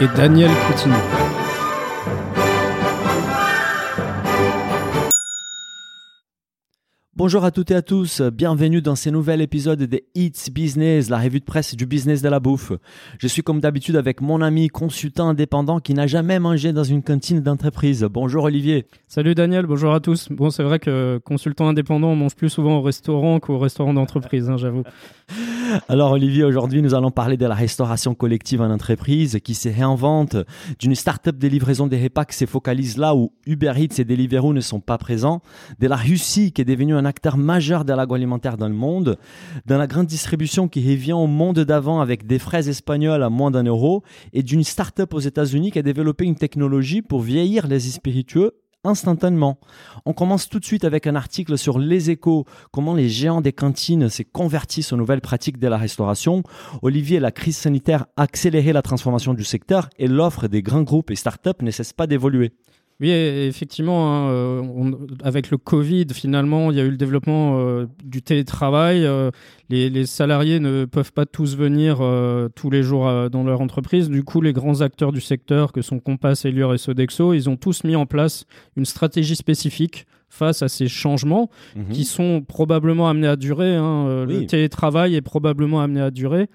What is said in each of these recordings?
et Daniel Coutinho. Bonjour à toutes et à tous, bienvenue dans ce nouvel épisode de It's Business, la revue de presse du business de la bouffe. Je suis comme d'habitude avec mon ami consultant indépendant qui n'a jamais mangé dans une cantine d'entreprise. Bonjour Olivier. Salut Daniel, bonjour à tous. Bon, c'est vrai que consultant indépendant, on mange plus souvent au restaurant qu'au restaurant d'entreprise, hein, j'avoue. Alors Olivier, aujourd'hui nous allons parler de la restauration collective en entreprise qui se réinvente, d'une start-up de livraison des repas qui se focalise là où Uber Eats et Deliveroo ne sont pas présents, de la Russie qui est devenue un acteur majeur de l'agroalimentaire dans le monde, de la grande distribution qui revient au monde d'avant avec des fraises espagnoles à moins d'un euro, et d'une start-up aux États-Unis qui a développé une technologie pour vieillir les spiritueux instantanément. On commence tout de suite avec un article sur les échos, comment les géants des cantines s'est convertissent aux nouvelles pratiques de la restauration. Olivier, la crise sanitaire a accéléré la transformation du secteur et l'offre des grands groupes et startups ne cesse pas d'évoluer. Oui, effectivement, hein, euh, avec le Covid, finalement, il y a eu le développement euh, du télétravail. Euh, les, salariés ne peuvent pas tous venir tous les jours dans leur entreprise. Du coup, les grands acteurs du secteur, que sont Compass, Elior et Sodexo, ils ont tous mis en place une stratégie spécifique face à ces changements mhm. qui sont probablement amenés à durer. Hein. Euh, le télétravail est probablement amené à durer.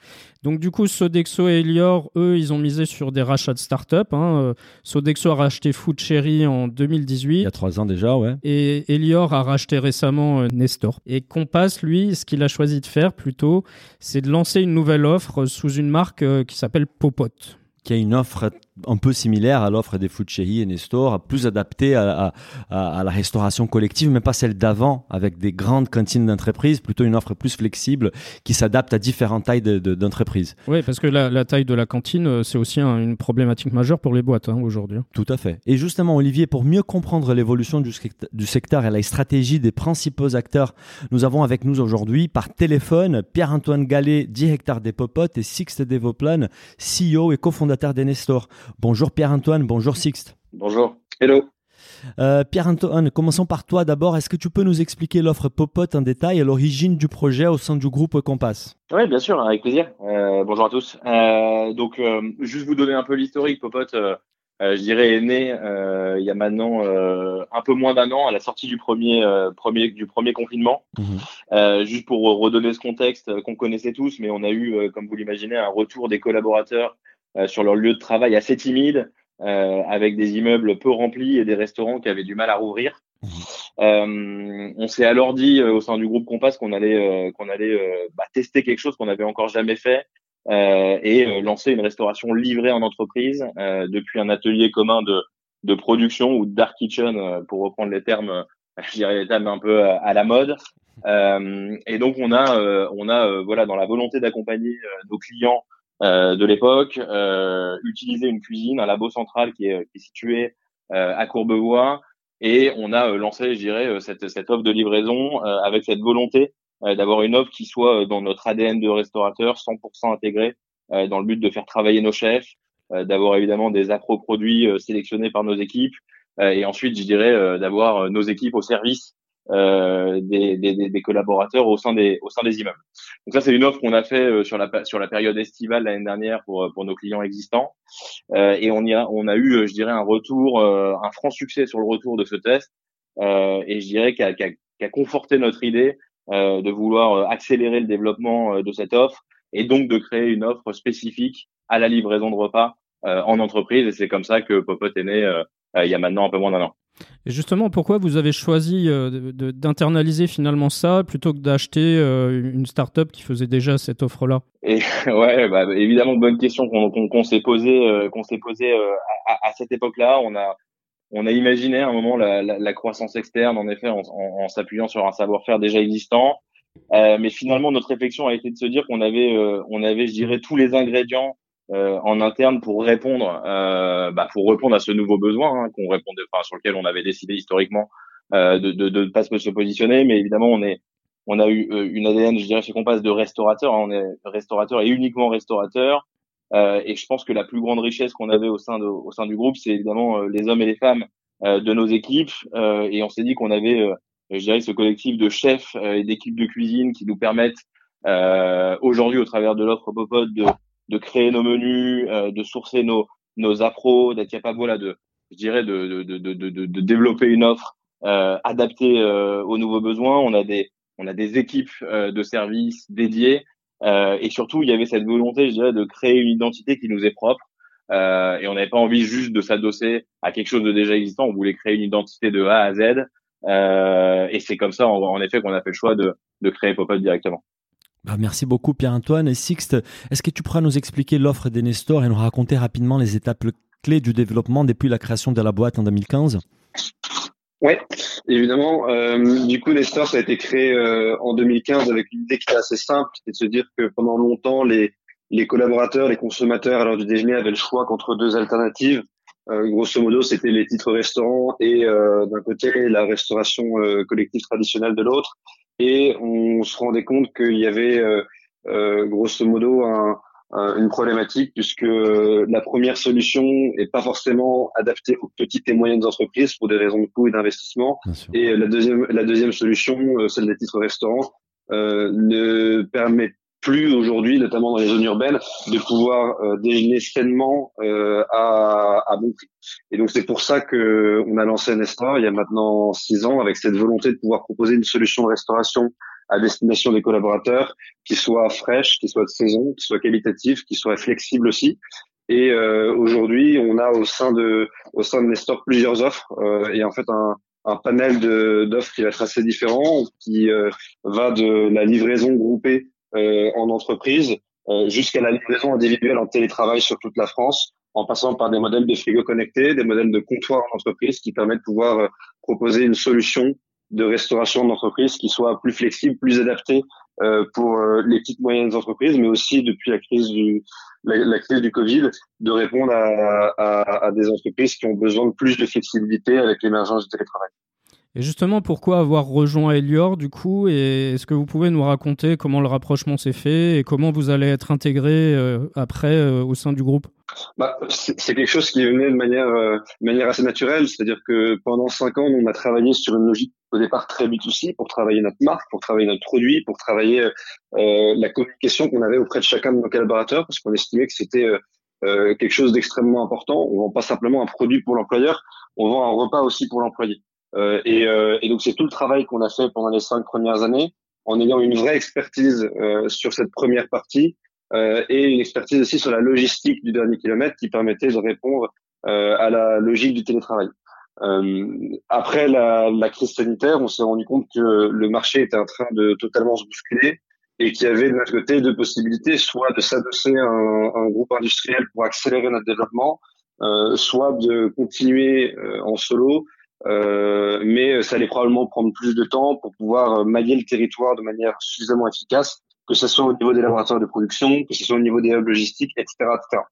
Donc du coup, Sodexo et Elior, eux, ils ont misé sur des rachats de start-up. Hein. Euh, Sodexo a racheté Food Cherry en 2018. Il y a trois ans déjà, ouais. Et Elior a racheté récemment euh, Nestor. Et Compass, lui, ce qu'il a choisi de faire plutôt, c'est de lancer une nouvelle offre sous une marque qui s'appelle Popote qui a une offre un peu similaire à l'offre des Food et Nestor, plus adaptée à, la restauration collective, mais pas celle d'avant, avec des grandes cantines d'entreprise, plutôt une offre plus flexible qui s'adapte à différentes tailles d'entreprises. oui, parce que la, taille de la cantine, euh, c'est aussi une problématique majeure pour les boîtes hein, aujourd'hui. Tout à fait. Et justement, Olivier, pour mieux comprendre l'évolution du, du, secteur et la stratégie des principaux acteurs, nous avons avec nous aujourd'hui par téléphone Pierre-Antoine Gallet, directeur des Popotes, et Sixte Devoplan, CEO et cofondateur des Nestor. Bonjour Pierre-Antoine, bonjour Sixte. Bonjour, hello. Euh, Pierre-Antoine, commençons par toi d'abord. Est-ce que tu peux nous expliquer l'offre Popote en détail et l'origine du projet au sein du groupe Compass? Oui, bien sûr, avec plaisir. Euh, bonjour à tous. Euh, donc, juste vous donner un peu l'historique. Popote, je dirais, est né il y a maintenant un peu moins d'un an à la sortie du premier, premier, du premier confinement. Mhm. juste pour redonner ce contexte qu'on connaissait tous, mais on a eu, comme vous l'imaginez, un retour des collaborateurs sur leur lieu de travail assez timide, euh, avec des immeubles peu remplis et des restaurants qui avaient du mal à rouvrir. Mmh. Euh, on s'est alors dit au sein du groupe Compass qu'on allait qu'on allait bah, tester quelque chose qu'on n'avait encore jamais fait et lancer une restauration livrée en entreprise depuis un atelier commun de de production ou dark kitchen pour reprendre les termes je dirais les termes un peu à la mode et donc on a on a voilà dans la volonté d'accompagner nos clients euh, de l'époque, euh, utiliser une cuisine, un labo central qui est, qui est situé euh, à Courbevoie, et on a lancé, je dirais, cette, cette offre de livraison avec cette volonté d'avoir une offre qui soit dans notre ADN de restaurateur, 100% intégrée, dans le but de faire travailler nos chefs, d'avoir évidemment des appro-produits sélectionnés par nos équipes, et ensuite, je dirais, d'avoir nos équipes au service euh, des, des, des, collaborateurs au sein des au sein des immeubles. Donc ça c'est une offre qu'on a fait euh, sur la sur la période estivale l'année dernière pour euh, pour nos clients existants euh, et on y a on a eu je dirais un retour un franc succès sur le retour de ce test et je dirais qu'a a conforté notre idée de vouloir accélérer le développement de cette offre et donc de créer une offre spécifique à la livraison de repas en entreprise et c'est comme ça que Popot est né il y a maintenant un peu moins d'un an. Et justement, pourquoi vous avez choisi euh, d'internaliser finalement ça plutôt que d'acheter euh, une start-up qui faisait déjà cette offre-là? Ouais, bah, évidemment, bonne question qu'on s'est posée, euh, à, cette époque-là. On a on a imaginé à un moment la, croissance externe, en effet, en s'appuyant sur un savoir-faire déjà existant. mais finalement, notre réflexion a été de se dire qu'on avait, on avait, je dirais, tous les ingrédients en interne pour répondre, bah, pour répondre à ce nouveau besoin hein, qu'on répondait, enfin, sur lequel on avait décidé historiquement de de, de pas se positionner. Mais évidemment, on est on a eu une ADN, je dirais, chez Compass de restaurateur. Hein, on est restaurateur et uniquement restaurateur. Euh, et je pense que la plus grande richesse qu'on avait au sein, de, au sein du groupe, c'est évidemment les hommes et les femmes de nos équipes. et on s'est dit qu'on avait je dirais, ce collectif de chefs euh, et d'équipes de cuisine qui nous permettent euh, aujourd'hui, au travers de l'offre Popot, de, de créer nos menus, euh, de sourcer nos, nos appros, d'être capable, voilà, de, je dirais, de, de, de, de, développer une offre euh, adaptée euh, aux nouveaux besoins. On a des, on a des équipes de services dédiées et surtout, il y avait cette volonté, je dirais, de créer une identité qui nous est propre. et on n'avait pas envie juste de s'adosser à quelque chose de déjà existant. On voulait créer une identité de A à Z euh, et c'est comme ça, en, effet, qu'on a fait le choix de, de créer Pop-Up directement. Bah, merci beaucoup Pierre-Antoine. Et Sixte, est-ce que tu pourras nous expliquer l'offre des Nestor et nous raconter rapidement les étapes clés du développement depuis la création de la boîte en 2015 Oui, évidemment. Euh, du coup, Nestor, ça a été créé euh, en 2015 avec une idée qui était assez simple, c'est de se dire que pendant longtemps, les, collaborateurs, les consommateurs à l'heure du déjeuner avaient le choix contre deux alternatives. Euh, grosso modo, c'était les titres restaurants et d'un côté la restauration collective traditionnelle de l'autre. Et on se rendait compte qu'il y avait grosso modo un, une problématique puisque la première solution est pas forcément adaptée aux petites et moyennes entreprises pour des raisons de coût et d'investissement. Et la deuxième, la deuxième solution, celle des titres restaurants, euh, ne permet plus aujourd'hui, notamment dans les zones urbaines, de pouvoir euh, sainement euh, à, bon prix. Et donc c'est pour ça que on a lancé Nestor il y a maintenant six ans avec cette volonté de pouvoir proposer une solution de restauration à destination des collaborateurs qui soit fraîche, qui soit de saison, qui soit qualitative, qui soit flexible aussi. Et euh, aujourd'hui, on a au sein de au sein de Nestor plusieurs offres euh, et en fait un, un panel d'offres qui va être assez différent, qui va de la livraison groupée en entreprise euh, jusqu'à la livraison individuelle en télétravail sur toute la France, en passant par des modèles de frigo connectés, des modèles de comptoir en entreprise qui permettent de pouvoir euh, proposer une solution de restauration d'entreprise qui soit plus flexible, plus adaptée euh, pour les petites moyennes entreprises, mais aussi depuis la crise du la, crise du Covid, de répondre à, à, à, des entreprises qui ont besoin de plus de flexibilité avec l'émergence du télétravail. Et justement, pourquoi avoir rejoint Elior du coup Et est-ce que vous pouvez nous raconter comment le rapprochement s'est fait et comment vous allez être intégré euh, après euh, au sein du groupe? Bah, c'est quelque chose qui est venu de manière, euh, manière assez naturelle, c'est-à-dire que pendant cinq ans, on a travaillé sur une logique au départ très B2C pour travailler notre marque, pour travailler notre produit, pour travailler la communication qu'on avait auprès de chacun de nos collaborateurs, parce qu'on estimait que c'était quelque chose d'extrêmement important. On vend pas simplement un produit pour l'employeur, on vend un repas aussi pour l'employé. Euh, et, euh, et, donc c'est tout le travail qu'on a fait pendant les cinq premières années, en ayant une vraie expertise euh, sur cette première partie et une expertise aussi sur la logistique du dernier kilomètre qui permettait de répondre à la logique du télétravail. Euh, après la, la, crise sanitaire, on s'est rendu compte que le marché était en train de totalement se bousculer et qu'il y avait de notre côté deux possibilités, soit de s'adosser à un, un, groupe industriel pour accélérer notre développement, euh, soit de continuer en solo euh, mais ça allait probablement prendre plus de temps pour pouvoir euh, manier le territoire de manière suffisamment efficace, que ce soit au niveau des laboratoires de production, que ce soit au niveau des hubs logistiques, etc., etc.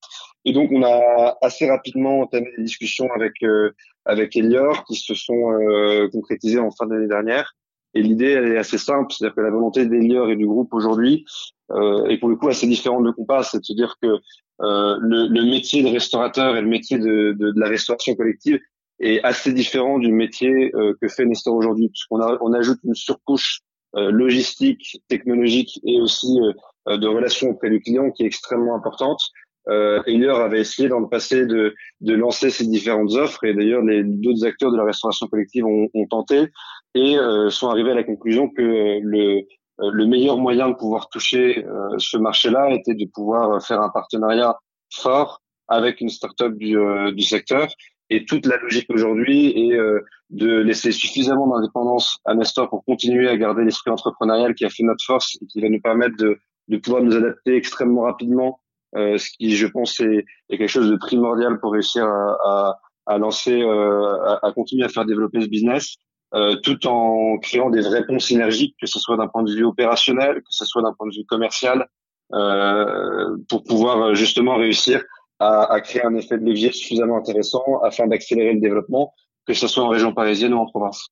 Et donc on a assez rapidement entamé des discussions avec euh, avec Elior qui se sont euh, concrétisées en fin d'année dernière. Et l'idée est assez simple, c'est-à-dire que la volonté d'Elior et du groupe aujourd'hui euh, est pour le coup assez différente de Compass, c'est de se dire que euh, le, le, métier de restaurateur et le métier de, de, de la restauration collective est assez différent du métier euh, que fait Nestor aujourd'hui, puisqu'on on ajoute une surcouche euh, logistique, technologique et aussi euh, de relations auprès du client qui est extrêmement importante. Euh, Elior avait essayé dans le passé de, de lancer ces différentes offres et d'ailleurs les d'autres acteurs de la restauration collective ont, ont tenté et sont arrivés à la conclusion que le, le meilleur moyen de pouvoir toucher ce marché-là était de pouvoir faire un partenariat fort avec une start-up du, du secteur et toute la logique aujourd'hui est euh, de laisser suffisamment d'indépendance à Nestor pour continuer à garder l'esprit entrepreneurial qui a fait notre force et qui va nous permettre de, de pouvoir nous adapter extrêmement rapidement, euh, ce qui, je pense, est, est, quelque chose de primordial pour réussir à, à, à lancer, euh, à, à, continuer à faire développer ce business, euh, tout en créant des réponses synergiques, que ce soit d'un point de vue opérationnel, que ce soit d'un point de vue commercial, pour pouvoir justement réussir à, créer un effet de levier suffisamment intéressant afin d'accélérer le développement, que ce soit en région parisienne ou en province.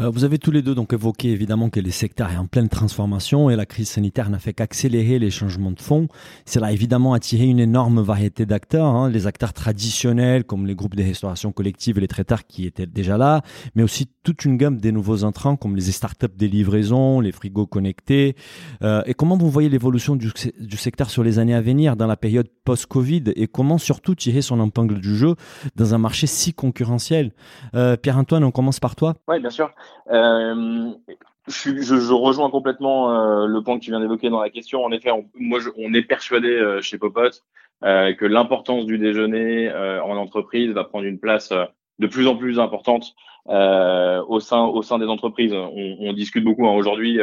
Euh, vous avez tous les deux donc évoqué évidemment que les secteurs est en pleine transformation et la crise sanitaire n'a fait qu'accélérer les changements de fond. Cela a évidemment attiré une énorme variété d'acteurs, hein, les acteurs traditionnels comme les groupes de restauration collective et les traiteurs qui étaient déjà là, mais aussi toute une gamme des nouveaux entrants comme les startups des livraisons, les frigos connectés. Euh, et comment vous voyez l'évolution du, du secteur sur les années à venir dans la période post-Covid et comment surtout tirer son épingle du jeu dans un marché si concurrentiel? Euh, Pierre-Antoine, on commence par toi. Oui, bien sûr. Euh, je, je, je, rejoins complètement euh, le point que tu viens d'évoquer dans la question. En effet, on, moi, je, on est persuadé euh, chez Popot euh, que l'importance du déjeuner euh, en entreprise va prendre une place de plus en plus importante au sein au sein des entreprises. On, on discute beaucoup hein, aujourd'hui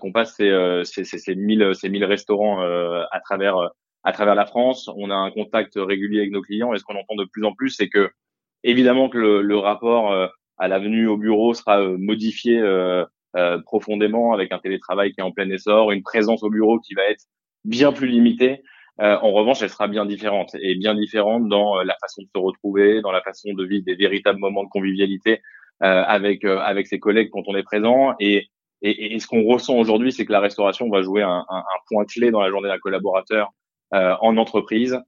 qu'on passe ces, ces, ces, ces, 1000 ces 1000 restaurants à travers à travers la France. On a un contact régulier avec nos clients et ce qu'on entend de plus en plus, c'est que évidemment que le, le rapport à la venue au bureau sera euh, modifié euh, euh, profondément avec un télétravail qui est en plein essor, une présence au bureau qui va être bien plus limitée. en revanche, elle sera bien différente et bien différente dans la façon de se retrouver, dans la façon de vivre des véritables moments de convivialité avec avec ses collègues quand on est présent. Et, et, et ce qu'on ressent aujourd'hui, c'est que la restauration va jouer un, un, un, point clé dans la journée d'un collaborateur en entreprise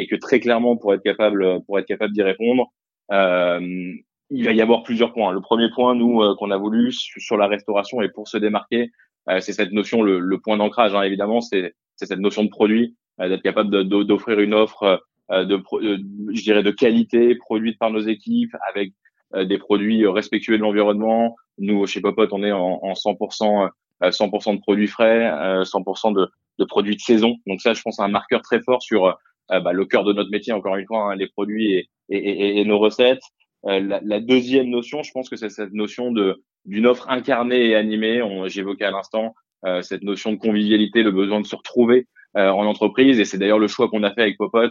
et que très clairement, pour être capable pour être capable d'y répondre, euh, il va y avoir plusieurs points. Le premier point, nous, euh, qu'on a voulu sur la restauration et pour se démarquer, euh, c'est cette notion, le, le point d'ancrage, hein, évidemment, c'est cette notion de produit, euh, d'être capable d'offrir une offre de, je dirais, de qualité produite par nos équipes avec des produits respectueux de l'environnement. Nous, chez Popot, on est en, en 100%, 100% de produits frais, 100% de, de, produits de saison. Donc ça, je pense, c'est un marqueur très fort sur bah, le cœur de notre métier, encore une fois, hein, les produits et, et, et nos recettes. Euh, la, la, deuxième notion, je pense que c'est cette notion de d'une offre incarnée et animée. J'évoquais à l'instant euh, cette notion de convivialité, le besoin de se retrouver euh, en entreprise, et c'est d'ailleurs le choix qu'on a fait avec Popot,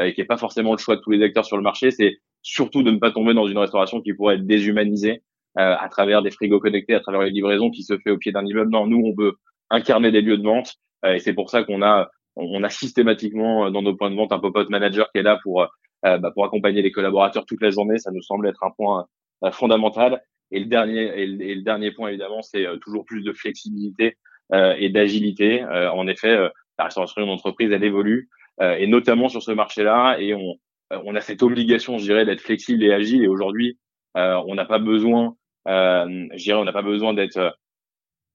et qui est pas forcément le choix de tous les acteurs sur le marché. C'est surtout de ne pas tomber dans une restauration qui pourrait être déshumanisée à travers des frigos connectés, à travers les livraisons qui se fait au pied d'un immeuble. Non, nous, on veut incarner des lieux de vente, et c'est pour ça qu'on a on a systématiquement dans nos points de vente un Popot manager qui est là pour euh, bah, pour accompagner les collaborateurs toute la journée. Ça nous semble être un point euh, fondamental. Et le dernier, et le, dernier point évidemment, c'est euh, toujours plus de flexibilité et d'agilité. en effet, la restauration d'entreprise, elle évolue, et notamment sur ce marché-là. Et on, on a cette obligation, je dirais, d'être flexible et agile. Et aujourd'hui, on n'a pas besoin, je dirais, on n'a pas besoin d'être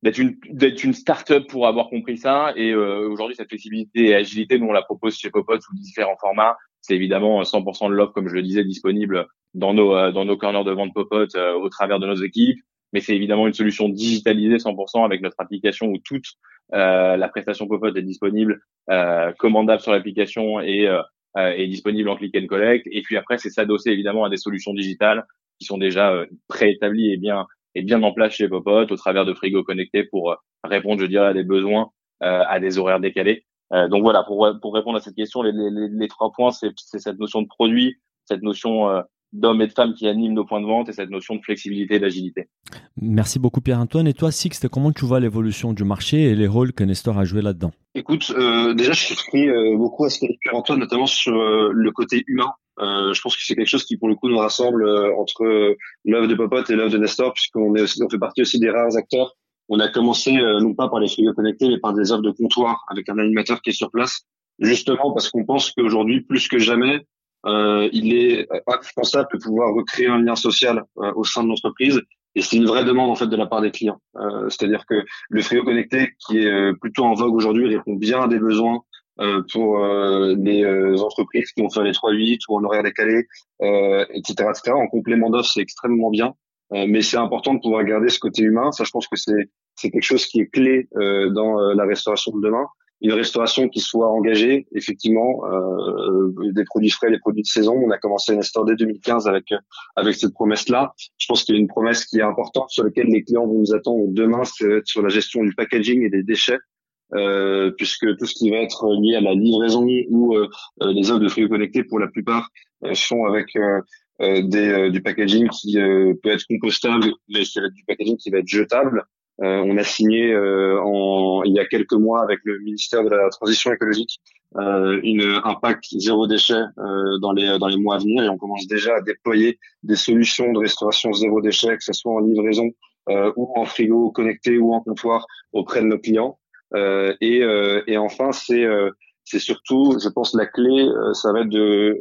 d'être une d'être une start-up pour avoir compris ça. Et aujourd'hui, cette flexibilité et agilité, nous on la propose chez Popot sous différents formats. C'est évidemment 100% de l'offre, comme je le disais, disponible dans nos euh, dans nos corners de vente Popot euh, au travers de nos équipes. Mais c'est évidemment une solution digitalisée 100% avec notre application où toute euh, la prestation Popot est disponible, commandable sur l'application et est disponible en click and collect. Et puis après, c'est s'adosser évidemment à des solutions digitales qui sont déjà préétablies et bien et bien en place chez Popot au travers de frigo connectés pour répondre, je dirais, à des besoins, à des horaires décalés. Euh, donc voilà, pour, pour répondre à cette question, les, les, les trois points, c'est cette notion de produit, cette notion euh, d'hommes et de femmes qui animent nos points de vente et cette notion de flexibilité et d'agilité. Merci beaucoup Pierre-Antoine. Et toi, Sixte, comment tu vois l'évolution du marché et les rôles que Nestor a joué là-dedans? Écoute, euh, déjà, je suis euh, beaucoup à ce qu'a dit Pierre-Antoine, notamment sur euh, le côté humain. Euh, je pense que c'est quelque chose qui, pour le coup, nous rassemble entre l'œuvre de Popote et l'œuvre de Nestor, puisqu'on est on fait partie aussi des rares acteurs on a commencé euh, non pas par les frigos connectés, mais par des offres de comptoir avec un animateur qui est sur place, justement parce qu'on pense qu'aujourd'hui, plus que jamais, euh, il est indispensable de pouvoir recréer un lien social euh, au sein de l'entreprise. Et c'est une vraie demande en fait de la part des clients. Euh, c'est-à-dire que le frigo connecté, qui est plutôt en vogue aujourd'hui, répond bien à des besoins pour les entreprises qui vont faire les 3-8 ou en horaire décalé, etc., etc. En complément d'offres, c'est extrêmement bien. Euh, mais c'est important de pouvoir garder ce côté humain. Ça, je pense que c'est c'est quelque chose qui est clé euh, dans euh, la restauration de demain. Une restauration qui soit engagée, effectivement, des produits frais, des produits de saison. On a commencé Nestor dès 2015 avec avec cette promesse-là. Je pense qu'il y a une promesse qui est importante sur laquelle les clients vont nous attendre demain, c'est sur la gestion du packaging et des déchets. Euh, puisque tout ce qui va être lié à la livraison ou euh, les offres de frigo connectés pour la plupart sont avec des, euh, du packaging qui euh, peut être compostable, mais c'est du packaging qui va être jetable. on a signé en, il y a quelques mois avec le ministère de la Transition écologique une, un pacte zéro déchet dans les dans les mois à venir et on commence déjà à déployer des solutions de restauration zéro déchet, que ce soit en livraison ou en frigo connecté ou en comptoir auprès de nos clients. et, et enfin, c'est c'est surtout, je pense, la clé, ça va être de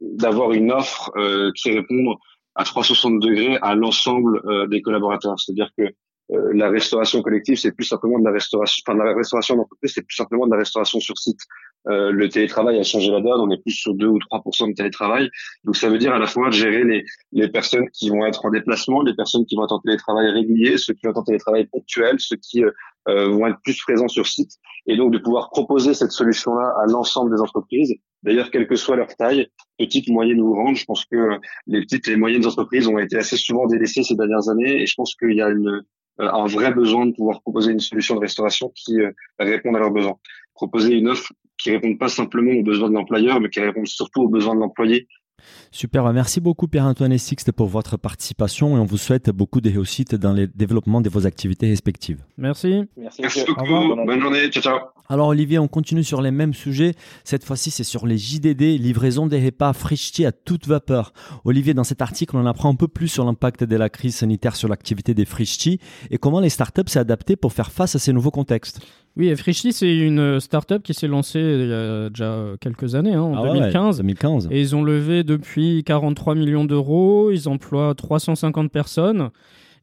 d'avoir une offre euh, qui répond à 360 degrés à l'ensemble euh, des collaborateurs. C'est-à-dire que euh, la restauration collective, c'est plus simplement de la restauration, enfin la restauration d'entreprise, c'est plus simplement de la restauration sur site. Euh, le télétravail a changé la donne, on est plus sur 2 ou 3% de télétravail. Donc ça veut dire à la fois de gérer les, les personnes qui vont être en déplacement, les personnes qui vont être en télétravail régulier, ceux qui vont être en télétravail ponctuel, ceux qui euh, vont être plus présents sur site, et donc de pouvoir proposer cette solution-là à l'ensemble des entreprises. D'ailleurs, quelle que soit leur taille, petite, moyenne ou grande, je pense que les petites et moyennes entreprises ont été assez souvent délaissées ces dernières années, et je pense qu'il y a une euh, un vrai besoin de pouvoir proposer une solution de restauration qui euh, réponde à leurs besoins. Proposer une offre qui réponde pas simplement aux besoins de l'employeur, mais qui réponde surtout aux besoins de l'employé Super, merci beaucoup Pierre-Antoine et Sixte pour votre participation et on vous souhaite beaucoup de réussite dans le développement de vos activités respectives. Merci. Merci, beaucoup. Bonne journée. Ciao, ciao. Alors Olivier, on continue sur les mêmes sujets. Cette fois-ci, c'est sur les JDD, livraison des repas Frischti à toute vapeur. Olivier, dans cet article, on apprend un peu plus sur l'impact de la crise sanitaire sur l'activité des Frischti et comment les startups s'est adaptées pour faire face à ces nouveaux contextes. Oui, Frischti, c'est une startup qui s'est lancée il y a déjà quelques années, hein, en 2015. 2015. Et ils ont levé depuis 43 millions d'euros. Ils emploient 350 personnes.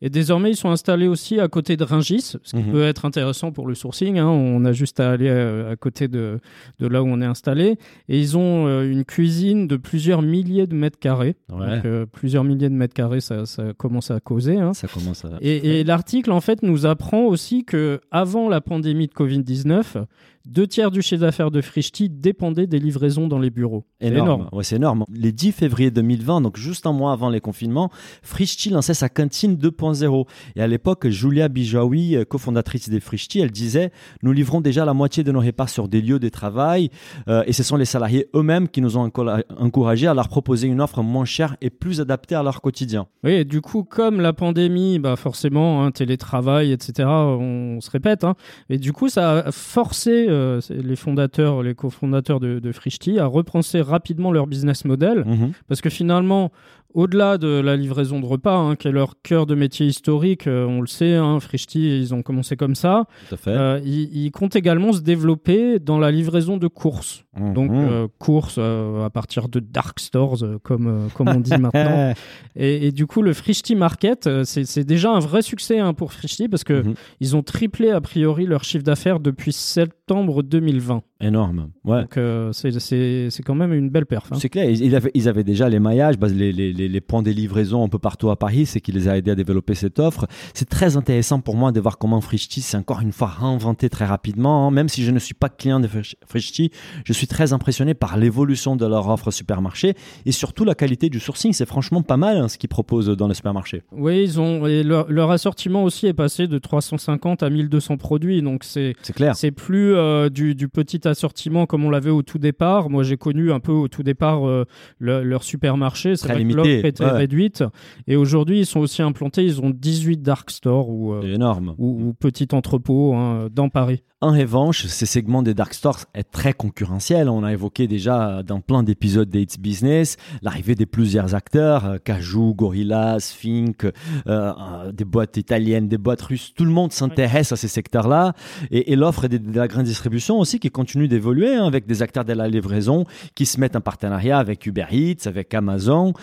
Et désormais, ils sont installés aussi à côté de Ringis, ce qui mhm. peut être intéressant pour le sourcing. Hein. On a juste à aller euh, à, côté de, de, là où on est installé. Et ils ont euh, une cuisine de plusieurs milliers de mètres carrés. Donc, euh, plusieurs milliers de mètres carrés, ça, ça commence à causer. Hein. Ça commence à... Et, et l'article, en fait, nous apprend aussi que avant la pandémie de Covid-19, deux tiers du chiffre d'affaires de Frischti dépendait des livraisons dans les bureaux. Énorme. énorme. Ouais, c'est énorme. Les 10 février 2020, donc juste un mois avant les confinements, Frischti lançait sa cantine 2.0. Et à l'époque, Julia Bijawi, cofondatrice des Frischti, elle disait Nous livrons déjà la moitié de nos repas sur des lieux de travail euh, et ce sont les salariés eux-mêmes qui nous ont encouragés à leur proposer une offre moins chère et plus adaptée à leur quotidien. Oui, et du coup, comme la pandémie, bah forcément, hein, télétravail, etc., on, se répète, hein, et du coup, ça a forcé euh, les fondateurs, les cofondateurs de, de Frischti, à repenser rapidement leur business model. Mhm. Parce que finalement, au-delà de la livraison de repas, hein, qui est leur cœur de métier historique, euh, on le sait, hein, Frischti, ils ont commencé comme ça. Euh, ils, comptent également se développer dans la livraison de courses. Mhm. Donc, euh, courses à partir de dark stores, comme, comme on dit maintenant. Et, du coup, le Frischti Market, c'est déjà un vrai succès hein, pour Frischti parce que mhm. ils ont triplé a priori leur chiffre d'affaires depuis septembre 2020. Énorme. Ouais. Donc, c'est quand même une belle perf. C'est clair, ils avaient, ils avaient déjà les maillages, les, les les, points des livraisons un peu partout à Paris, c'est qui les a aidés à développer cette offre. C'est très intéressant pour moi de voir comment Frischti s'est encore une fois réinventé très rapidement. Hein. Même si je ne suis pas client de Frischti, je suis très impressionné par l'évolution de leur offre supermarché et surtout la qualité du sourcing. C'est franchement pas mal hein, ce qu'ils proposent dans le supermarché. Oui, ils ont leur, assortiment aussi est passé de 350 à 1200 produits, donc c'est clair. C'est plus euh, du, petit assortiment comme on l'avait au tout départ. Moi, j'ai connu un peu au tout départ euh, leur supermarché. Très limité réduite. Et aujourd'hui, ils sont aussi implantés. Ils ont 18 dark stores ou, euh, énorme. ou, ou petits entrepôts hein, dans Paris. En revanche, ces segments des dark stores est très concurrentiel. On a évoqué déjà dans plein d'épisodes d'Ates Business l'arrivée des plusieurs acteurs, euh, Cajou, Gorillaz, Fink, euh, euh, des boîtes italiennes, des boîtes russes. Tout le monde s'intéresse à ces secteurs-là et, l'offre de, la grande distribution aussi qui continue d'évoluer hein, avec des acteurs de la livraison qui se mettent en partenariat avec Uber Eats, avec Amazon.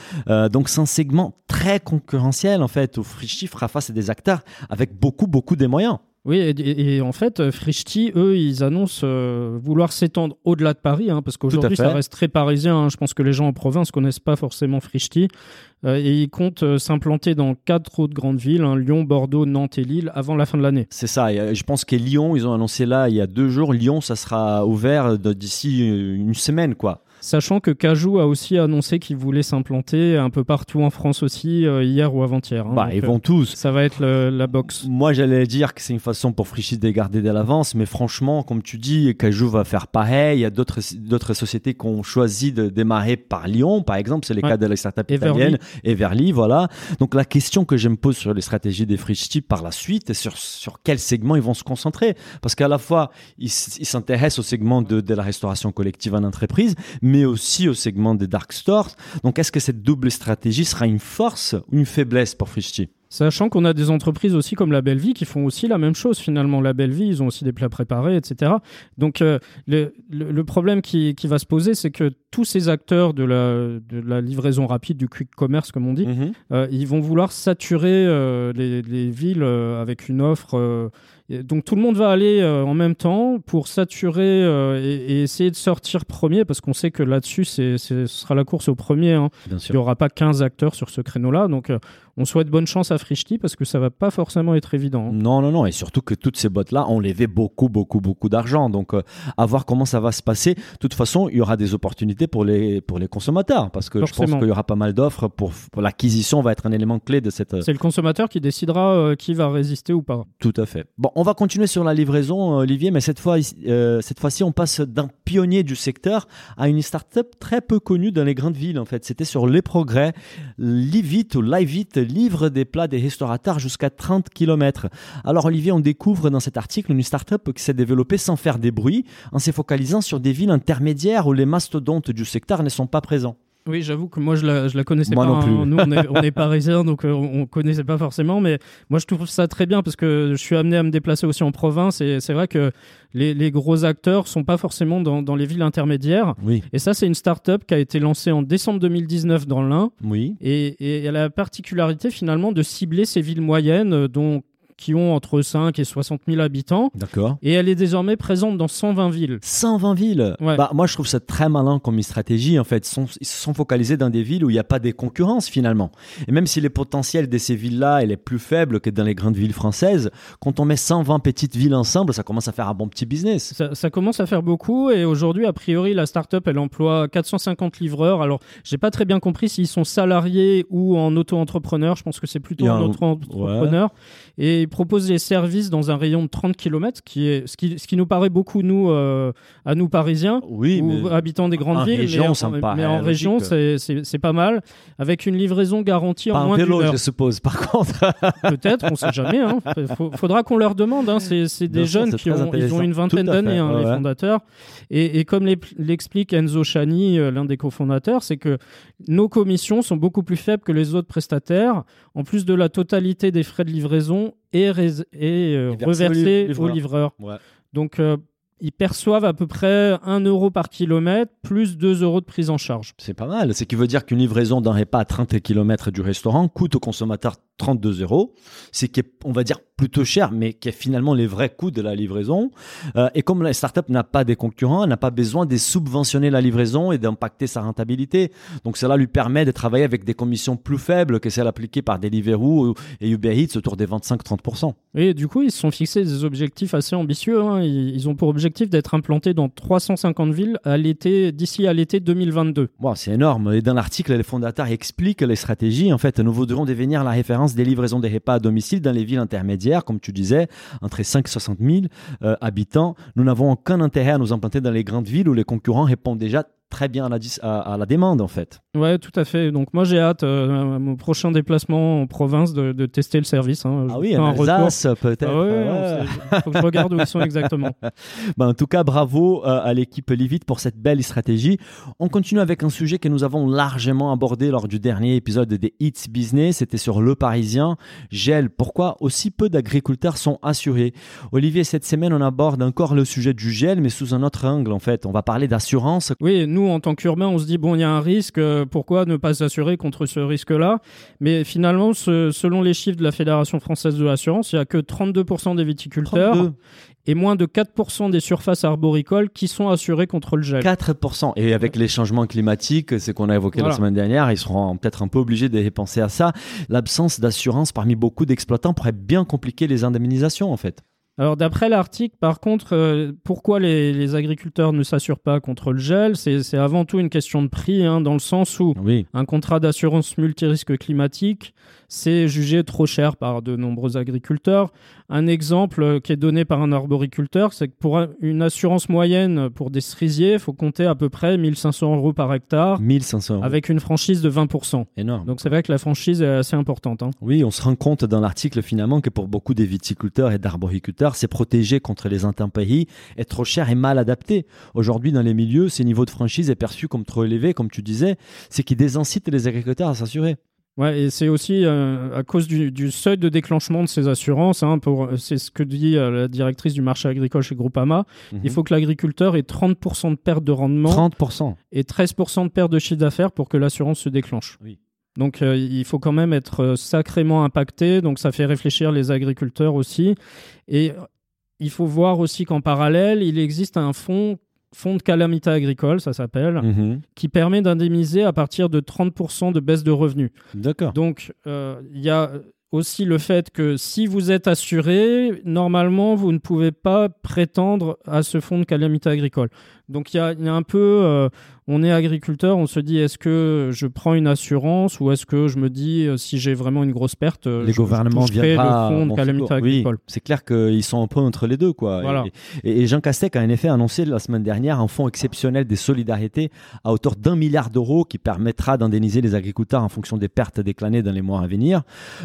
donc c'est un segment très concurrentiel en fait où Free fera face à des acteurs avec beaucoup beaucoup de moyens. Oui, et, en fait, euh, Frischti, eux, ils annoncent euh, vouloir s'étendre au-delà de Paris, hein, parce qu'aujourd'hui, ça reste très parisien. Hein. Je pense que les gens en province connaissent pas forcément Frischti. Euh, et ils comptent s'implanter dans quatre autres grandes villes, hein, Lyon, Bordeaux, Nantes et Lille, avant la fin de l'année. C'est ça. je pense que Lyon, ils ont annoncé là, il y a deux jours, Lyon, ça sera ouvert d'ici une semaine, quoi. Sachant que Cajou a aussi annoncé qu'il voulait s'implanter un peu partout en France aussi, euh, hier ou avant-hier. hein. Bah, ils euh, vont tous. Ça va être le- la boxe. Moi, j'allais dire que c'est une façon pour Frichy de garder de l'avance, mais franchement, comme tu dis, Cajou va faire pareil. Il y a d'autres d'autres sociétés qui ont choisi de démarrer par Lyon, par exemple. C'est le Ouais. cas de la startup Everly. italienne Everly, voilà. Donc la question que je me pose sur les stratégies des Frichy par la suite, est sur sur quel segment ils vont se concentrer, parce qu'à la fois ils s'intéressent au segment de, de la restauration collective en entreprise, mais aussi au segment des dark stores. Donc est-ce que cette double stratégie sera une force ou une faiblesse pour Frichy Sachant qu'on a des entreprises aussi comme la Belle Vie qui font aussi la même chose finalement. La Belle Vie, ils ont aussi des plats préparés, etc. Donc euh, le, problème qui va se poser, c'est que tous ces acteurs de la, de la livraison rapide, du quick commerce comme on dit, euh, ils vont vouloir saturer euh, les, les villes euh, avec une offre. donc tout le monde va aller en même temps pour saturer et, et essayer de sortir premier, parce qu'on sait que là-dessus, c'est, ce sera la course au premier. hein. Il n'y aura pas 15 acteurs sur ce créneau-là. Donc on souhaite bonne chance à Frischti, parce que ça va pas forcément être évident. hein. Non, non, non. Et surtout que toutes ces boîtes-là ont levé beaucoup, beaucoup, beaucoup d'argent. Donc, à voir comment ça va se passer. De toute façon, il y aura des opportunités pour les, pour les consommateurs. Parce que je pense qu'il y aura pas mal d'offres. Pour, pour l'acquisition va être un élément clé de cette. C'est le consommateur qui décidera euh, qui va résister ou pas. Tout à fait. Bon, on va continuer sur la livraison, euh, Olivier, mais cette fois, euh, cette fois-ci, on passe d'un pionnier du secteur à une start-up très peu connue dans les grandes villes. En fait, c'était sur les progrès. Livit ou Livit livre des plats des restaurateurs jusqu'à 30 km. Alors, Olivier, on découvre dans cet article une start-up qui s'est développée sans faire des bruits, en se focalisant sur des villes intermédiaires où les mastodontes du secteur ne sont pas présents. Oui, j'avoue que moi je la, je la connaissais Moi pas. non plus. hein. Nous, on est, on est parisiens, donc euh, on connaissait pas forcément. Mais moi, je trouve ça très bien parce que je suis amené à me déplacer aussi en province et c'est vrai que les, les gros acteurs sont pas forcément dans, dans les villes intermédiaires. Oui, Et ça, c'est une start-up qui a été lancée en décembre 2019 dans l'Ain oui. et, et elle a la particularité finalement de cibler ces villes moyennes, euh, dont qui ont entre 5 et 60 000 habitants. D'accord. Et elle est désormais présente dans 120 villes. 120 villes. Ouais. Bah, moi, je trouve ça très malin comme stratégie. En fait, ils, sont, ils se sont focalisés dans des villes où il n'y a pas de concurrence finalement. Et même si les potentiels de ces villes-là est plus faible que dans les grandes villes françaises, quand on met 120 petites villes ensemble, ça commence à faire un bon petit business. Ça, ça commence à faire beaucoup et aujourd'hui, a priori, la start-up, elle emploie 450 livreurs. Alors, j'ai pas très bien compris s'ils sont salariés ou en auto-entrepreneur. Je pense que c'est plutôt un- auto-entrepreneur. Et ils proposent des services dans un rayon de 30 km, qui est ce qui, ce qui nous paraît beaucoup, nous, euh, à nous Parisiens. Oui, ou mais habitants des grandes en villes, région, mais, ça me mais en région, c'est- pas mal, avec une livraison garantie pas en moins d'une heure. je suppose. Par contre, Peut-être, on sait jamais. Hein. Faudra qu'on leur demande. Hein. C'est des jeunes qui ont, ils ont une vingtaine d'années, hein, ouais, les fondateurs. Et, et comme l'e- l'explique Enzo Chani, euh, l'un des cofondateurs, c'est que nos commissions sont beaucoup plus faibles que les autres prestataires. En plus de la totalité des frais de livraison rés- est, euh, Et versé au livreur. aux livreurs. Ouais. Donc, euh, ils perçoivent à peu près 1 euro par kilomètre plus 2 euros de prise en charge. c'est pas mal. Ce qui veut dire qu'une livraison d'un repas à 30 km du restaurant coûte au consommateur 32 euros. C'est qui est, on va dire, plutôt cher, mais qui est finalement les vrais coûts de la livraison. Euh, et comme la startup n'a pas des concurrents, elle n'a pas besoin de subventionner la livraison et d'impacter sa rentabilité. Donc cela lui permet de travailler avec des commissions plus faibles que celles appliquées par Deliveroo et Uber Eats autour des 25-30%. Et du coup, ils se sont fixés des objectifs assez ambitieux. hein. Ils, ils ont pour objectif d'être implantés dans 350 villes à l'été, d'ici à l'été 2022. Wow, c'est énorme. Et dans l'article, les fondateurs expliquent les stratégies. En fait, nous voudrions devenir la référence des livraisons des repas à domicile dans les villes intermédiaires, comme tu disais, entre 5 et 60 000 euh, habitants. Nous n'avons aucun intérêt à nous implanter dans les grandes villes où les concurrents répondent déjà très bien à la, à la demande, en fait. Ouais, tout à fait. Donc moi, j'ai hâte euh, à mon prochain déplacement en province de, de tester le service. hein. Ah oui, en. Alsace, peut-être. Ah ouais, Ouais. faut que je regarde où ils sont exactement. Ben, en tout cas, bravo euh, à l'équipe Livit pour cette belle stratégie. On continue avec un sujet que nous avons largement abordé lors du dernier épisode des Hits Business. C'était sur Le Parisien. Gel, pourquoi aussi peu d'agriculteurs sont assurés? Olivier, cette semaine, on aborde encore le sujet du gel, mais sous un autre angle, en fait. On va parler d'assurance. Oui, nous, en tant qu'urbains, on se dit, bon, il y a un risque, euh, pourquoi ne pas s'assurer contre ce risque-là Mais finalement, ce- selon les chiffres de la Fédération française de l'assurance, il n'y a que 32% des viticulteurs 32. et moins de 4% des surfaces arboricoles qui sont assurées contre le gel. 4%. Et avec les changements climatiques, c'est qu'on a évoqué Voilà. la semaine dernière, ils seront peut-être un peu obligés de penser à ça. L'absence d'assurance parmi beaucoup d'exploitants pourrait bien compliquer les indemnisations, en fait. Alors d'après l'article, par contre, euh, pourquoi les, les agriculteurs ne s'assurent pas contre le gel C'est c'est avant tout une question de prix, hein, dans le sens où Oui. un contrat d'assurance multirisque climatique, c'est jugé trop cher par de nombreux agriculteurs. Un exemple euh, qui est donné par un arboriculteur, c'est que pour un- une assurance moyenne pour des cerisiers, il faut compter à peu près 1500 euros par hectare, 1500 euros. avec une franchise de 20%. Énorme. Donc c'est vrai que la franchise est assez importante. hein. Oui, on se rend compte dans l'article finalement que pour beaucoup des viticulteurs et d'arboriculteurs, c'est protéger contre les intempéries est trop cher et mal adapté. Aujourd'hui, dans les milieux, ces niveaux de franchise est perçu comme trop élevé, comme tu disais, c'est qui désincite les agriculteurs à s'assurer. Ouais, et c'est aussi euh, à cause du, du seuil de déclenchement de ces assurances. Hein, pour, c'est ce que dit euh, la directrice du marché agricole chez Groupama. Il faut que l'agriculteur ait 30% de perte de rendement 30%. et 13% de perte de chiffre d'affaires pour que l'assurance se déclenche. Oui. Donc euh, il faut quand même être euh, sacrément impacté. Donc ça fait réfléchir les agriculteurs aussi. Et euh, il faut voir aussi qu'en parallèle, il existe un fonds, fonds de calamité agricole, ça s'appelle, Mhm. qui permet d'indemniser à partir de 30% de baisse de revenus. D'accord. Donc, euh, il y a aussi le fait que si vous êtes assuré, normalement, vous ne pouvez pas prétendre à ce fonds de calamité agricole. Donc, il y a, il y a un peu, euh, on est agriculteur, on se dit, est-ce que je prends une assurance ou est-ce que je me dis, euh, si j'ai vraiment une grosse perte, euh, les je- gouvernements je le fonds à de calamité. Oui, agricole. c'est clair qu'ils sont un peu entre les deux, quoi. Voilà. Et, et Jean Castex a en effet annoncé la semaine dernière un fonds exceptionnel des solidarités à hauteur d'un milliard d'euros qui permettra d'indemniser les agriculteurs en fonction des pertes déclarées dans les mois à venir.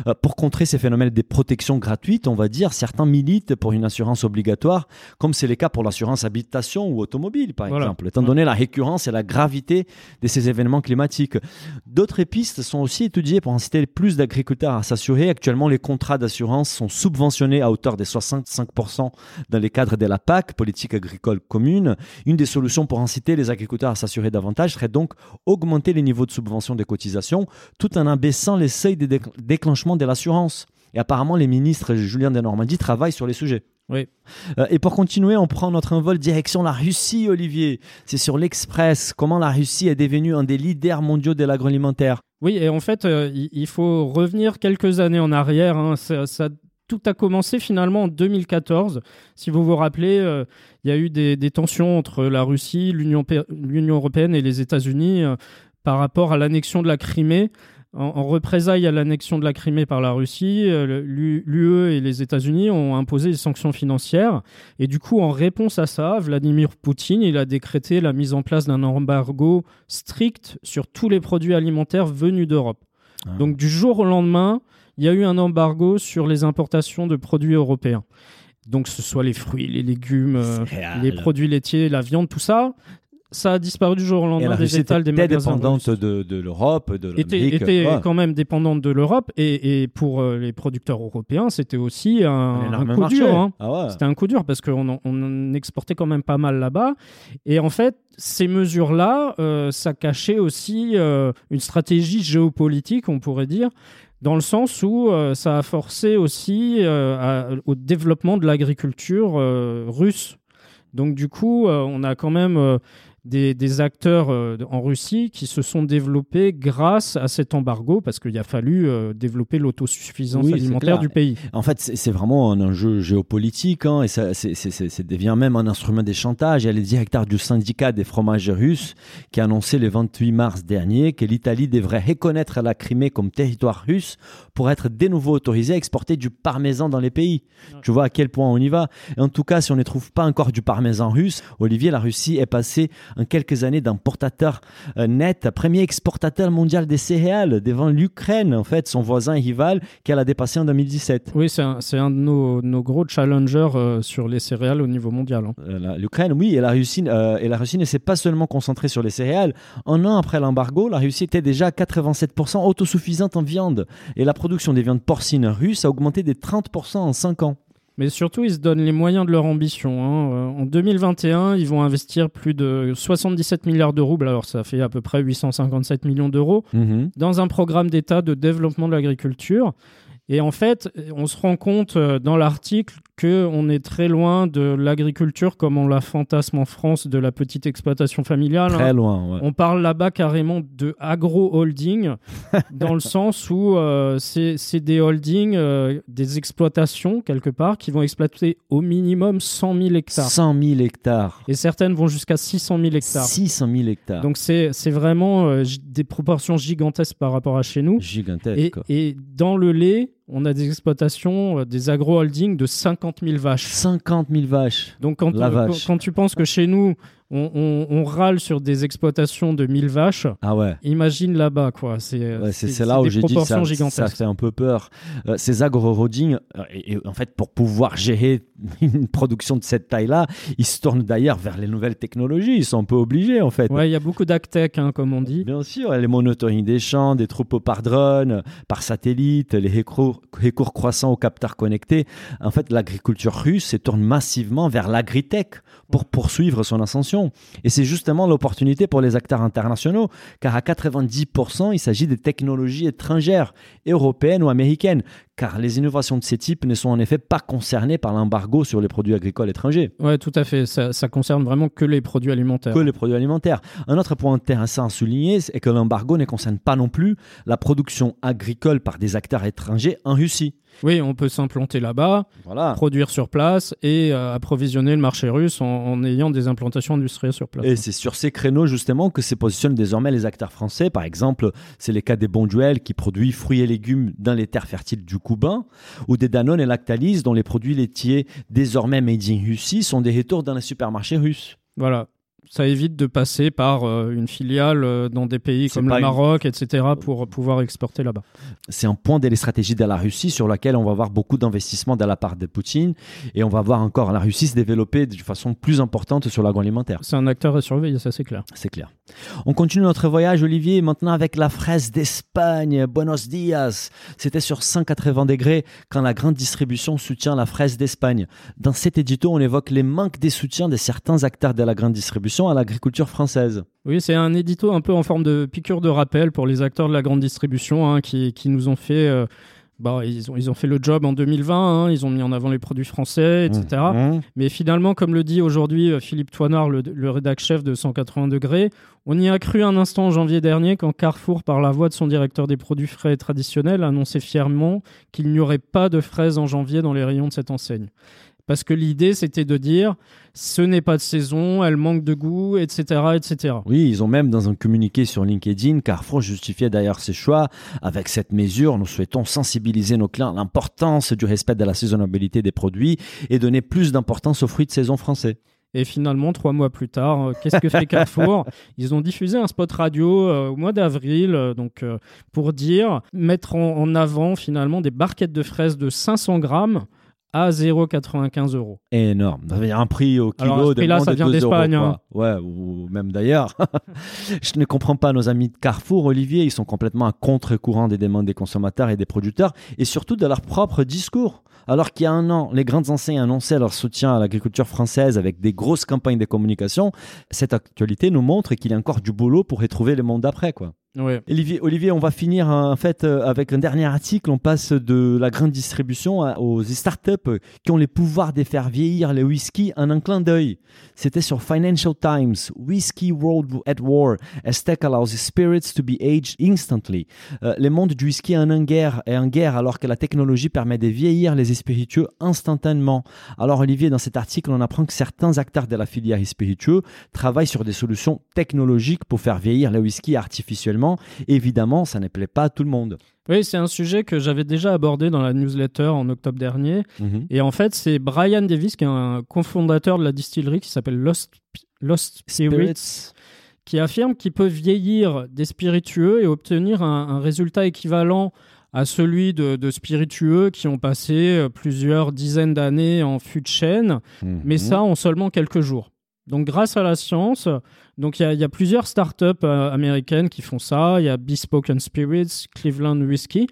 Euh, pour contrer ces phénomènes des protections gratuites, on va dire, certains militent pour une assurance obligatoire, comme c'est le cas pour l'assurance habitation ou automobile, par Voilà. exemple, étant donné la récurrence et la gravité de ces événements climatiques. D'autres pistes sont aussi étudiées pour inciter plus d'agriculteurs à s'assurer. Actuellement, les contrats d'assurance sont subventionnés à hauteur des 65% dans les cadres de la PAC, politique agricole commune. Une des solutions pour inciter les agriculteurs à s'assurer davantage serait donc augmenter les niveaux de subvention des cotisations tout en abaissant les seuils de déc- déclenchement de l'assurance. Et apparemment, les ministres Julien de Normandie travaillent sur les sujets. Oui. Euh, et pour continuer, on prend notre envol direction la Russie, Olivier. C'est sur l'Express. Comment la Russie est devenue un des leaders mondiaux de l'agroalimentaire. Oui, et en fait, euh, il faut revenir quelques années en arrière. hein. Tout a commencé finalement en 2014. Si vous vous rappelez, euh, il y a eu des, des tensions entre la Russie, l'Union européenne et les États-Unis par rapport à l'annexion de la Crimée. En, en représailles à l'annexion de la Crimée par la Russie, euh, l'UE et les États-Unis ont imposé des sanctions financières. Et du coup, en réponse à ça, Vladimir Poutine, il a décrété la mise en place d'un embargo strict sur tous les produits alimentaires venus d'Europe. Ah. Donc du jour au lendemain, il y a eu un embargo sur les importations de produits européens. Donc ce soit les fruits, les légumes, euh, les produits laitiers, la viande, tout ça, ça a disparu du jour au lendemain des étals des magasins. dépendante de, de l'Europe, de était, l'Amérique. était Ouais. quand même dépendante de l'Europe et, et pour euh, les producteurs européens, c'était aussi un, coup marché. dur. hein. Ah ouais. C'était un coup dur parce qu'on on exportait quand même pas mal là-bas. Et en fait, ces mesures-là, euh, ça cachait aussi euh, une stratégie géopolitique, on pourrait dire, dans le sens où euh, ça a forcé aussi à- au développement de l'agriculture russe. Donc du coup, on a quand même des, des acteurs euh, en Russie qui se sont développés grâce à cet embargo, parce qu'il a fallu euh, développer l'autosuffisance Oui, alimentaire du pays. En fait, c'est vraiment un enjeu géopolitique hein, et ça, devient même un instrument de chantage. Il y a le directeur du syndicat des fromages russes qui a annoncé le 28 mars dernier que l'Italie devrait reconnaître la Crimée comme territoire russe pour être de nouveau autorisée à exporter du parmesan dans les pays. Tu vois à quel point on y va. Et en tout cas, si on ne trouve pas encore du parmesan russe, Olivier, la Russie est passée en quelques années d'importateur euh, net premier exportateur mondial des céréales devant l'Ukraine, en fait, son voisin et rival, qu'elle a dépassé en 2017. Oui, c'est un, c'est un de nos, nos gros challengers euh, sur les céréales au niveau mondial. hein. Euh, L'Ukraine, oui, et la Russie, euh, et la Russie ne s'est pas seulement concentrée sur les céréales. Un an après l'embargo, la Russie était déjà à 87% autosuffisante en viande, et la production des viandes porcines russes a augmenté des 30% en 5 ans. Mais surtout, ils se donnent les moyens de leur ambition. hein. Euh, En 2021, ils vont investir plus de 77 milliards de roubles, alors ça fait à peu près 857 millions d'euros, Mhm. dans un programme d'État de développement de l'agriculture. Et en fait, on se rend compte euh, dans l'article que on est très loin de l'agriculture comme on la fantasme en France, de la petite exploitation familiale. Très hein. loin. ouais. On parle là-bas carrément de agro-holding, dans le sens où euh, c'est des holdings, euh, des exploitations quelque part, qui vont exploiter au minimum 100 000 hectares. 100 000 hectares. Et certaines vont jusqu'à 600 000 hectares. 600 000 hectares. Donc c'est c'est vraiment euh, des proportions gigantesques par rapport à chez nous. Gigantesque. Et, quoi. et dans le lait, on a des exploitations, euh, des agro-holdings de 50 000 vaches. 50 000 vaches. Donc quand, La vache. quand tu penses que chez nous, on, on- on râle sur des exploitations de 1000 vaches, Ah ouais. imagine là-bas, quoi. C'est Ouais, c'est là où j'ai dit ça, fait un peu peur. Euh, ces agro-holdings, euh, et, et en fait, pour pouvoir gérer une production de cette taille-là, ils se tournent d'ailleurs vers les nouvelles technologies. Ils sont un peu obligés, en fait. Ouais, il y a beaucoup d'actech, hein, comme on dit. Bien sûr, les monotories des champs, des troupeaux par drone, par satellite, les recours, recours croissants aux capteurs connectés. En fait, l'agriculture russe se tourne massivement vers l'agritech pour poursuivre son ascension. Et c'est justement l'opportunité pour les acteurs internationaux, car à 90%, il s'agit des technologies étrangères, européennes ou américaines, car les innovations de ces types ne sont en effet pas concernées par l'embargo sur les produits agricoles étrangers. Ouais, tout à fait. Ça, ça concerne vraiment que les produits alimentaires. que les produits alimentaires. Un autre point intéressant à souligner, c'est que l'embargo ne concerne pas non plus la production agricole par des acteurs étrangers en Russie. Oui, on peut s'implanter là-bas, Voilà. produire sur place et euh, approvisionner le marché russe en, en ayant des implantations industrielles sur place. Et c'est sur ces créneaux justement que se positionnent désormais les acteurs français. Par exemple, c'est le cas des Bonduel qui produit fruits et légumes dans les terres fertiles du Cubain, ou des Danone et Lactalis dont les produits laitiers désormais made in Russie sont des retours dans les supermarchés russes. Voilà. Ça évite de passer par euh, une filiale euh, dans des pays comme le une- Maroc, etc., pour pouvoir exporter là-bas. c'est un point des stratégies de la Russie sur laquelle on va voir beaucoup d'investissements de la part de Poutine et on va voir encore la Russie se développer de façon plus importante sur l'agroalimentaire. C'est un acteur à surveiller, ça c'est clair. C'est clair. On continue notre voyage, Olivier, maintenant avec la fraise d'Espagne. Buenos dias. C'était sur 180 degrés quand la grande distribution soutient la fraise d'Espagne. Dans cet édito, on évoque les manques des soutiens de certains acteurs de la grande distribution à l'agriculture française. Oui, c'est un édito un peu en forme de piqûre de rappel pour les acteurs de la grande distribution hein, qui, nous ont fait. euh, bah, ils, ont, ils ont fait le job en 2020, hein, ils ont mis en avant les produits français, etc. Mmh. Mais finalement, comme le dit aujourd'hui euh, Philippe Toinard, le, le rédac-chef de 180 degrés, on y a cru un instant en janvier dernier quand Carrefour, par la voix de son directeur des produits frais et traditionnels, annonçait fièrement qu'il n'y aurait pas de fraises en janvier dans les rayons de cette enseigne. Parce que l'idée, c'était de dire, ce n'est pas de saison, elle manque de goût, etc., etc. Oui, ils ont même dans un communiqué sur LinkedIn, Carrefour justifiait d'ailleurs ses choix. Avec cette mesure, nous souhaitons sensibiliser nos clients à l'importance du respect de la saisonnabilité des produits et donner plus d'importance aux fruits de saison français. Et finalement, trois mois plus tard, euh, qu'est-ce que fait Carrefour? Ils ont diffusé un spot radio euh, au mois d'avril, euh, donc pour dire mettre en, en avant finalement des barquettes de fraises de 500 grammes à 0,95 euros. énorme. Ça veut dire un prix au kilo Alors, ce de prix-là, moins ça de vient 2 d'Espagne, hein. Ouais, ou même d'ailleurs. Je ne comprends pas nos amis de Carrefour, Olivier. Ils sont complètement à contre-courant des demandes des consommateurs et des producteurs et surtout de leur propre discours. Alors qu'il y a un an, les grandes enseignes annonçaient leur soutien à l'agriculture française avec des grosses campagnes de communication, cette actualité nous montre qu'il y a encore du boulot pour retrouver le monde d'après, quoi. Ouais. Olivier, Olivier, on va finir en fait euh, avec un dernier article. On passe de la grande distribution aux startups qui ont les pouvoirs de faire vieillir les whisky en un clin d'œil. C'était sur Financial Times. Whisky World at War. As tech allows spirits to be aged instantly. Euh, le monde du whisky en guerre, est en guerre alors que la technologie permet de vieillir les spiritueux instantanément. Alors Olivier, dans cet article, on apprend que certains acteurs de la filière spiritueux travaillent sur des solutions technologiques pour faire vieillir le whisky artificiellement. Évidemment, ça ne plaît pas à tout le monde. Oui, c'est un sujet que j'avais déjà abordé dans la newsletter en octobre dernier. Et en fait, c'est Brian Davis, qui est un cofondateur de la distillerie qui s'appelle Lost, Lost Spirits, qui affirme qu'il peut vieillir des spiritueux et obtenir un, un résultat équivalent à celui de, de spiritueux qui ont passé euh, plusieurs dizaines d'années en fût de chêne, mais ça en seulement quelques jours. Donc grâce à la science, donc il y, y a plusieurs startups euh, américaines qui font ça. Il y a Bespoken Spirits, Cleveland Whiskey.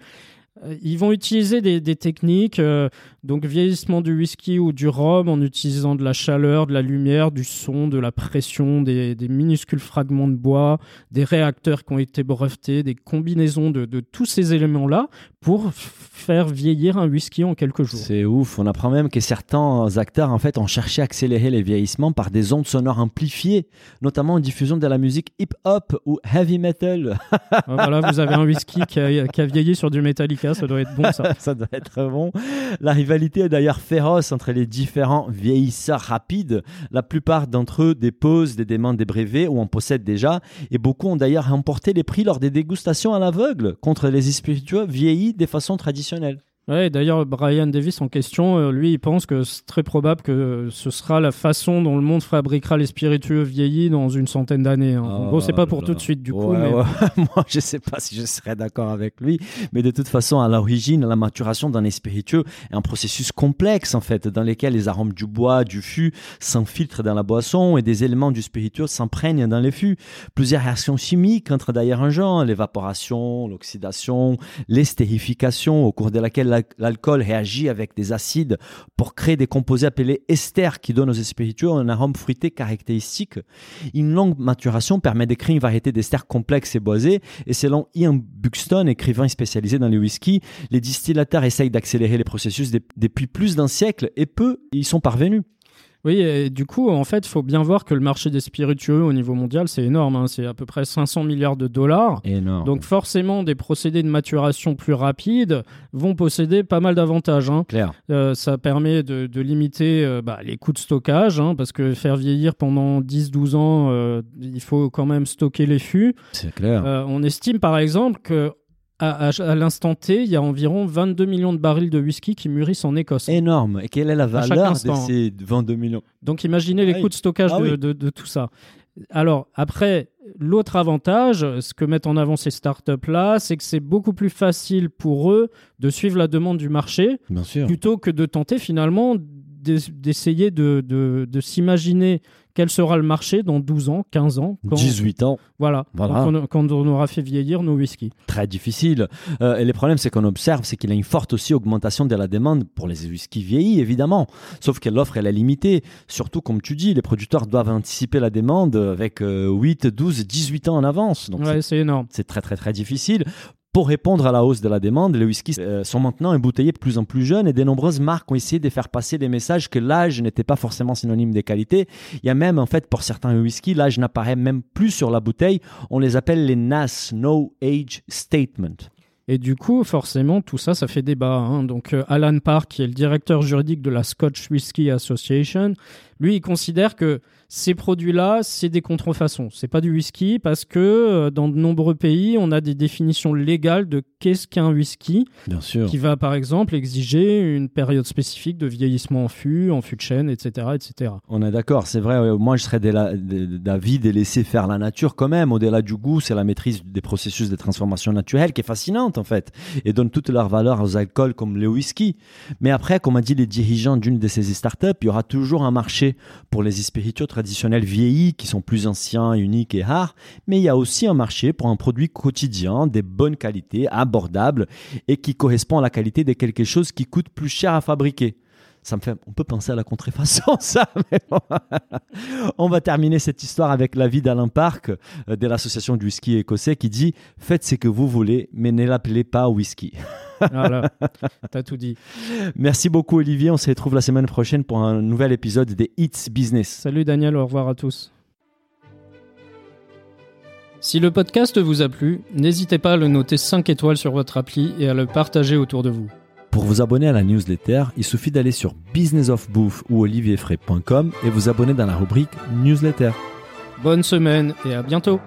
Euh, Ils vont utiliser des, techniques, euh, donc vieillissement du whisky ou du rhum en utilisant de la chaleur, de la lumière, du son, de la pression, des, minuscules fragments de bois, des réacteurs qui ont été brevetés, des combinaisons de tous ces éléments-là pour faire vieillir un whisky en quelques jours. C'est ouf. On apprend même que certains acteurs en fait ont cherché à accélérer les vieillissements par des ondes sonores amplifiées, notamment en diffusion de la musique hip-hop ou heavy metal. Ah, voilà, vous avez un whisky qui a, qui a vieilli sur du Metallica, ça doit être bon ça. ça doit être bon. La rivalité est d'ailleurs féroce entre les différents vieillisseurs rapides. La plupart d'entre eux déposent des demandes des brevets ou en possèdent déjà. Et beaucoup ont d'ailleurs remporté les prix lors des dégustations à l'aveugle contre les spiritueux vieillis de façon traditionnelle. Ouais, d'ailleurs, Brian Davis en question, euh, lui, il pense que c'est très probable que ce sera la façon dont le monde fabriquera les spiritueux vieillis dans une centaine d'années. hein. En Oh gros, c'est pas pour là tout de suite, du coup. Ouais, mais- ouais. Moi, je sais pas si je serais d'accord avec lui, mais de toute façon, à l'origine, la maturation d'un spiritueux est un processus complexe, en fait, dans lequel les arômes du bois, du fût s'infiltrent dans la boisson et des éléments du spiritueux s'imprègnent dans les fûts. Plusieurs réactions chimiques entrent d'ailleurs en jeu, l'évaporation, l'oxydation, l'estérification, au cours de laquelle l'alcool réagit avec des acides pour créer des composés appelés esters qui donnent aux spiritueux un arôme fruité caractéristique. Une longue maturation permet d'écrire une variété d'esters complexes et boisés, et selon Ian Buxton, écrivain spécialisé dans les whisky, les distillateurs essayent d'accélérer les processus de- depuis plus d'un siècle, et peu y sont parvenus. Oui, et du coup, en fait, il faut bien voir que le marché des spiritueux au niveau mondial, c'est énorme. hein. C'est à peu près 500 milliards de dollars. Énorme. Donc forcément, des procédés de maturation plus rapides vont posséder pas mal d'avantages. hein. clair. Euh, ça permet de, de limiter euh, bah, les coûts de stockage, hein, parce que faire vieillir pendant 10-12 ans, euh, il faut quand même stocker les fûts. C'est clair. On estime par exemple que à, à- à l'instant T, il y a environ 22 millions de barils de whisky qui mûrissent en Écosse. Énorme. Et quelle est la valeur de instant. ces 22 millions? Donc imaginez les Ah coûts de stockage Ah de, oui. de- de tout ça. Alors après, l'autre avantage, ce que mettent en avant ces startups-là, c'est que c'est beaucoup plus facile pour eux de suivre la demande du marché Bien sûr. plutôt que de tenter finalement d'essayer de, de- de s'imaginer quel sera le marché dans 12 ans, 15 ans, quand, 18 ans, voilà, on, quand on aura fait vieillir nos whiskies. très difficile. Euh, et le problème, c'est qu'on observe, c'est qu'il y a une forte aussi augmentation de la demande pour les whisky vieillis, évidemment. Sauf que l'offre, elle est limitée. Surtout, comme tu dis, les producteurs doivent anticiper la demande avec euh, 8, 12, 18 ans en avance. Donc, Ouais, c'est énorme. c'est très très très difficile. Pour répondre à la hausse de la demande, les whiskies euh, sont maintenant embouteillés de plus en plus jeunes et de nombreuses marques ont essayé de faire passer des messages que l'âge n'était pas forcément synonyme de qualité. Il y a même en fait pour certains whiskies, l'âge n'apparaît même plus sur la bouteille. On les appelle les NAS, No Age Statement. Et du coup, forcément, tout ça, ça fait débat. hein. Donc, euh, Alan Park, qui est le directeur juridique de la Scotch Whisky Association, lui, il considère que ces produits-là, c'est des contrefaçons. C'est pas du whisky parce que euh, dans de nombreux pays, on a des définitions légales de qu'est-ce qu'un whisky, Bien sûr. qui va par exemple exiger une période spécifique de vieillissement en fût, en fût de chêne, etc., etc. On est d'accord, c'est vrai. Moi, je serais d'avis de laisser faire la nature quand même. Au-delà du goût, c'est la maîtrise des processus de transformation naturelle qui est fascinante en fait et donne toute leur valeur aux alcools comme le whisky. Mais après, comme a dit les dirigeants d'une de ces startups, il y aura toujours un marché pour les spiritueux traditionnels vieillis qui sont plus anciens, uniques et rares. Mais il y a aussi un marché pour un produit quotidien, des bonnes qualités, abordable et qui correspond à la qualité de quelque chose qui coûte plus cher à fabriquer. Ça me fait, on peut penser à la contrefaçon, ça. mais bon. on va terminer cette histoire avec l'avis d'Alain Park euh, de l'association du whisky écossais qui dit Faites ce que vous voulez, mais ne l'appelez pas whisky. Voilà, t'as tout dit. Merci beaucoup, Olivier. On se retrouve la semaine prochaine pour un nouvel épisode des Hits Business. Salut Daniel, au revoir à tous. Si le podcast vous a plu, n'hésitez pas à le noter 5 étoiles sur votre appli et à le partager autour de vous. Pour vous abonner à la newsletter, il suffit d'aller sur businessofbouffe ou olivierfray.com et vous abonner dans la rubrique newsletter. Bonne semaine et à bientôt